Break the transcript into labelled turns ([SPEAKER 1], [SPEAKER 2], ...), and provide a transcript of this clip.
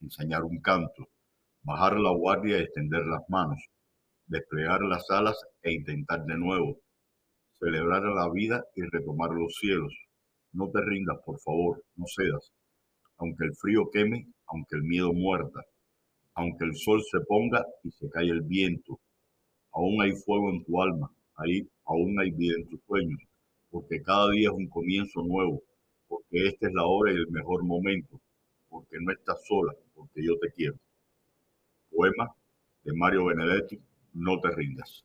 [SPEAKER 1] enseñar un canto, bajar la guardia y extender las manos, desplegar las alas e intentar de nuevo, celebrar la vida y retomar los cielos. No te rindas, por favor, no cedas. Aunque el frío queme, aunque el miedo muerta, aunque el sol se ponga y se cae el viento, aún hay fuego en tu alma, ahí aún hay vida en tus sueños, porque cada día es un comienzo nuevo, porque esta es la hora y el mejor momento, porque no estás sola, porque yo te quiero. Poema de Mario Benedetti, No te rindas.